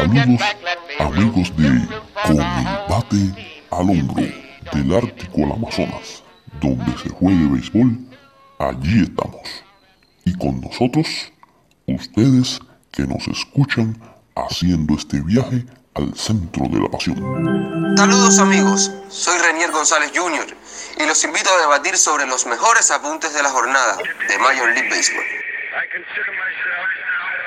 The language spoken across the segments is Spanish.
Saludos amigos de root, root, Con for el home bate team. al hombro del Ártico al Amazonas, donde se juegue béisbol, allí estamos. Y con nosotros, ustedes que nos escuchan haciendo este viaje al centro de la pasión. Saludos amigos, soy Renier González Jr. y los invito a debatir sobre los mejores apuntes de la jornada de Major League Baseball. I consider myself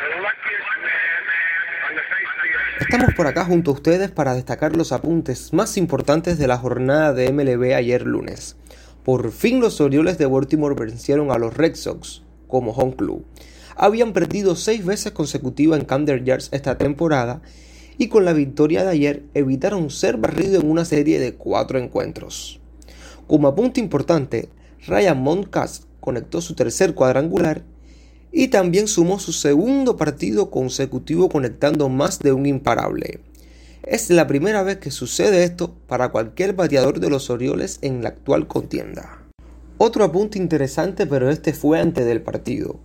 the luckiest man on the face of the earth. Estamos por acá junto a ustedes para destacar los apuntes más importantes de la jornada de MLB ayer lunes. Por fin los Orioles de Baltimore vencieron a los Red Sox como home club. Habían perdido seis veces consecutivas en Camden Yards esta temporada y con la victoria de ayer evitaron ser barridos en una serie de cuatro encuentros. Como apunte importante, Ryan Moncas conectó su tercer cuadrangular y también sumó su segundo partido consecutivo conectando más de un imparable. Es la primera vez que sucede esto para cualquier bateador de los Orioles en la actual contienda. Otro apunte interesante, pero este fue antes del partido.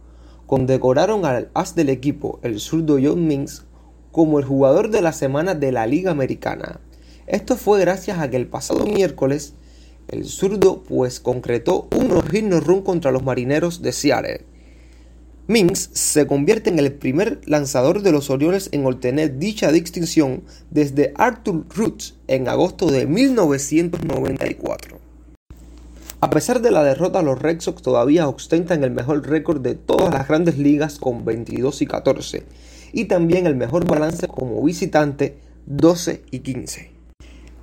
Condecoraron al as del equipo, el zurdo John Minks, como el jugador de la semana de la Liga Americana. Esto fue gracias a que el pasado miércoles el zurdo pues concretó un no-hit no-run contra los marineros de Seattle. Minks se convierte en el primer lanzador de los Orioles en obtener dicha distinción desde Arthur Roots en agosto de 1994. A pesar de la derrota, los Red Sox todavía ostentan el mejor récord de todas las grandes ligas con 22 y 14, y también el mejor balance como visitante 12 y 15.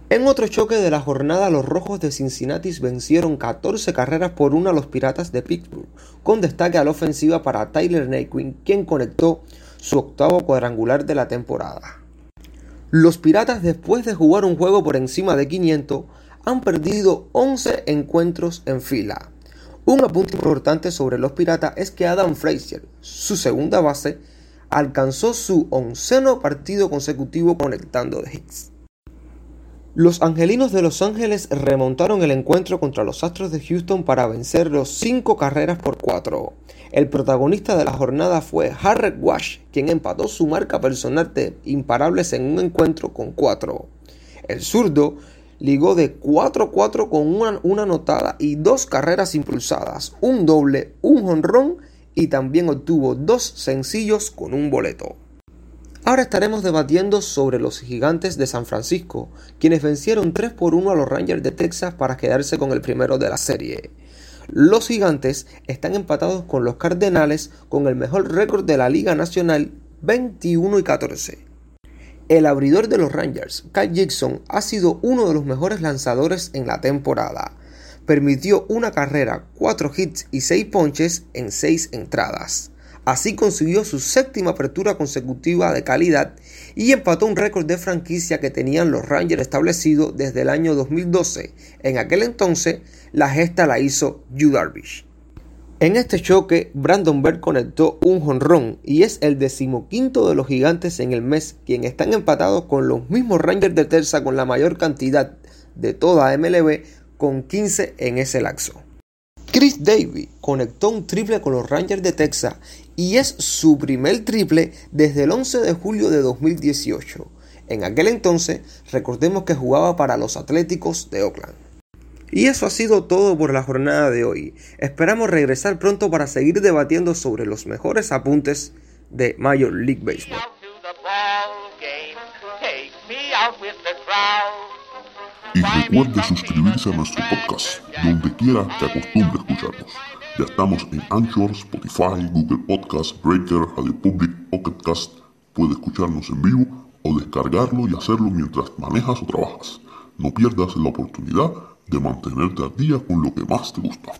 En otro choque de la jornada, los Rojos de Cincinnati vencieron 14 carreras por una a los Piratas de Pittsburgh, con destaque a la ofensiva para Tyler Naquin, quien conectó su octavo cuadrangular de la temporada. Los Piratas, después de jugar un juego por encima de 500, han perdido 11 encuentros en fila. Un apunte importante sobre los Piratas es que Adam Frazier, su segunda base, alcanzó su onceno partido consecutivo conectando de hits. Los Angelinos de Los Ángeles remontaron el encuentro contra los Astros de Houston para vencer los 5 carreras por 4. El protagonista de la jornada fue Harry Wash, quien empató su marca personal de imparables en un encuentro con 4. El zurdo ligó de 4-4 con una, una anotada y dos carreras impulsadas, un doble, un jonrón y también obtuvo dos sencillos con un boleto. Ahora estaremos debatiendo sobre los gigantes de San Francisco, quienes vencieron 3 por 1 a los Rangers de Texas para quedarse con el primero de la serie. Los gigantes están empatados con los Cardenales con el mejor récord de la Liga Nacional 21 y 14. El abridor de los Rangers, Kyle Jackson, ha sido uno de los mejores lanzadores en la temporada. Permitió una carrera, 4 hits y 6 ponches en 6 entradas. Así consiguió su séptima apertura consecutiva de calidad y empató un récord de franquicia que tenían los Rangers establecido desde el año 2012. En aquel entonces, la gesta la hizo Yu Darvish. En este choque, Brandon Berg conectó un jonrón y es el decimoquinto de los gigantes en el mes, quien están empatados con los mismos Rangers de Terza con la mayor cantidad de toda MLB, con 15 en ese laxo. Chris Davy conectó un triple con los Rangers de Texas y es su primer triple desde el 11 de julio de 2018. En aquel entonces, recordemos que jugaba para los Atléticos de Oakland. Y eso ha sido todo por la jornada de hoy. Esperamos regresar pronto para seguir debatiendo sobre los mejores apuntes de Major League Baseball. Y recuerde suscribirse a nuestro podcast, donde quiera que acostumbre escucharnos. Ya estamos en Anchor, Spotify, Google Podcast, Breaker, Radio Public, Pocket Cast. Puede escucharnos en vivo o descargarlo y hacerlo mientras manejas o trabajas. No pierdas la oportunidad de mantenerte al día con lo que más te gusta.